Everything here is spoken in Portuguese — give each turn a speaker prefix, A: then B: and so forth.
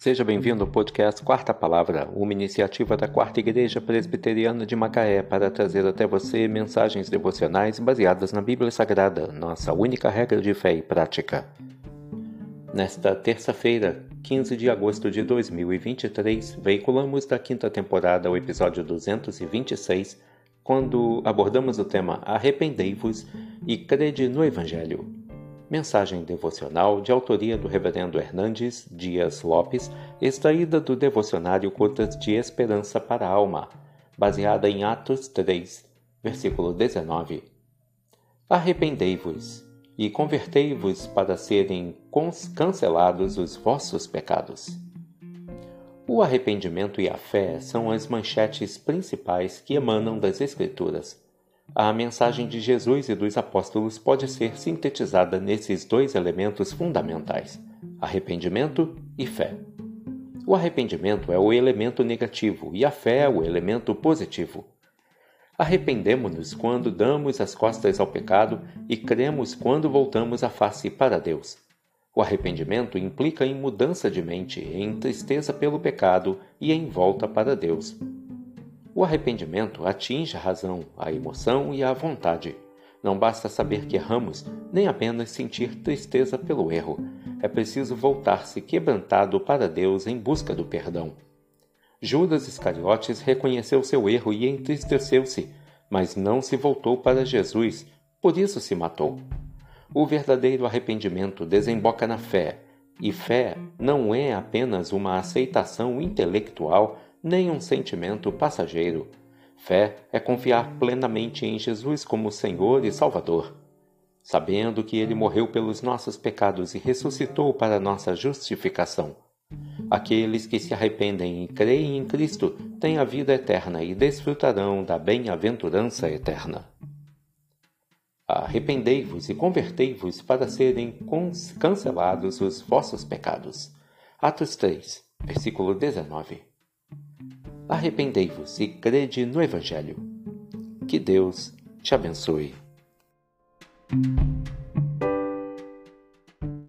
A: Seja bem-vindo ao podcast Quarta Palavra, uma iniciativa da Quarta Igreja Presbiteriana de Macaé para trazer até você mensagens devocionais baseadas na Bíblia Sagrada, nossa única regra de fé e prática. Nesta terça-feira, 15 de agosto de 2023, veiculamos da quinta temporada o episódio 226, quando abordamos o tema Arrependei-vos e crede no Evangelho. Mensagem devocional de autoria do Reverendo Hernandes Dias Lopes, extraída do devocionário Curtas de Esperança para a Alma, baseada em Atos 3, versículo 19. Arrependei-vos e convertei-vos para serem cancelados os vossos pecados. O arrependimento e a fé são as manchetes principais que emanam das Escrituras a mensagem de Jesus e dos apóstolos pode ser sintetizada nesses dois elementos fundamentais: arrependimento e fé. O arrependimento é o elemento negativo e a fé é o elemento positivo. Arrependemos-nos quando damos as costas ao pecado e cremos quando voltamos a face para Deus. O arrependimento implica em mudança de mente, em tristeza pelo pecado e em volta para Deus. O arrependimento atinge a razão, a emoção e a vontade. Não basta saber que erramos, nem apenas sentir tristeza pelo erro. É preciso voltar-se quebrantado para Deus em busca do perdão. Judas Iscariotes reconheceu seu erro e entristeceu-se, mas não se voltou para Jesus, por isso se matou. O verdadeiro arrependimento desemboca na fé, e fé não é apenas uma aceitação intelectual nem um sentimento passageiro. Fé é confiar plenamente em Jesus como Senhor e Salvador. Sabendo que ele morreu pelos nossos pecados e ressuscitou para nossa justificação. Aqueles que se arrependem e creem em Cristo têm a vida eterna e desfrutarão da bem-aventurança eterna. Arrependei-vos e convertei-vos para serem cancelados os vossos pecados. Atos 3, versículo 19 arrependei-vos e crede no Evangelho. Que Deus te abençoe.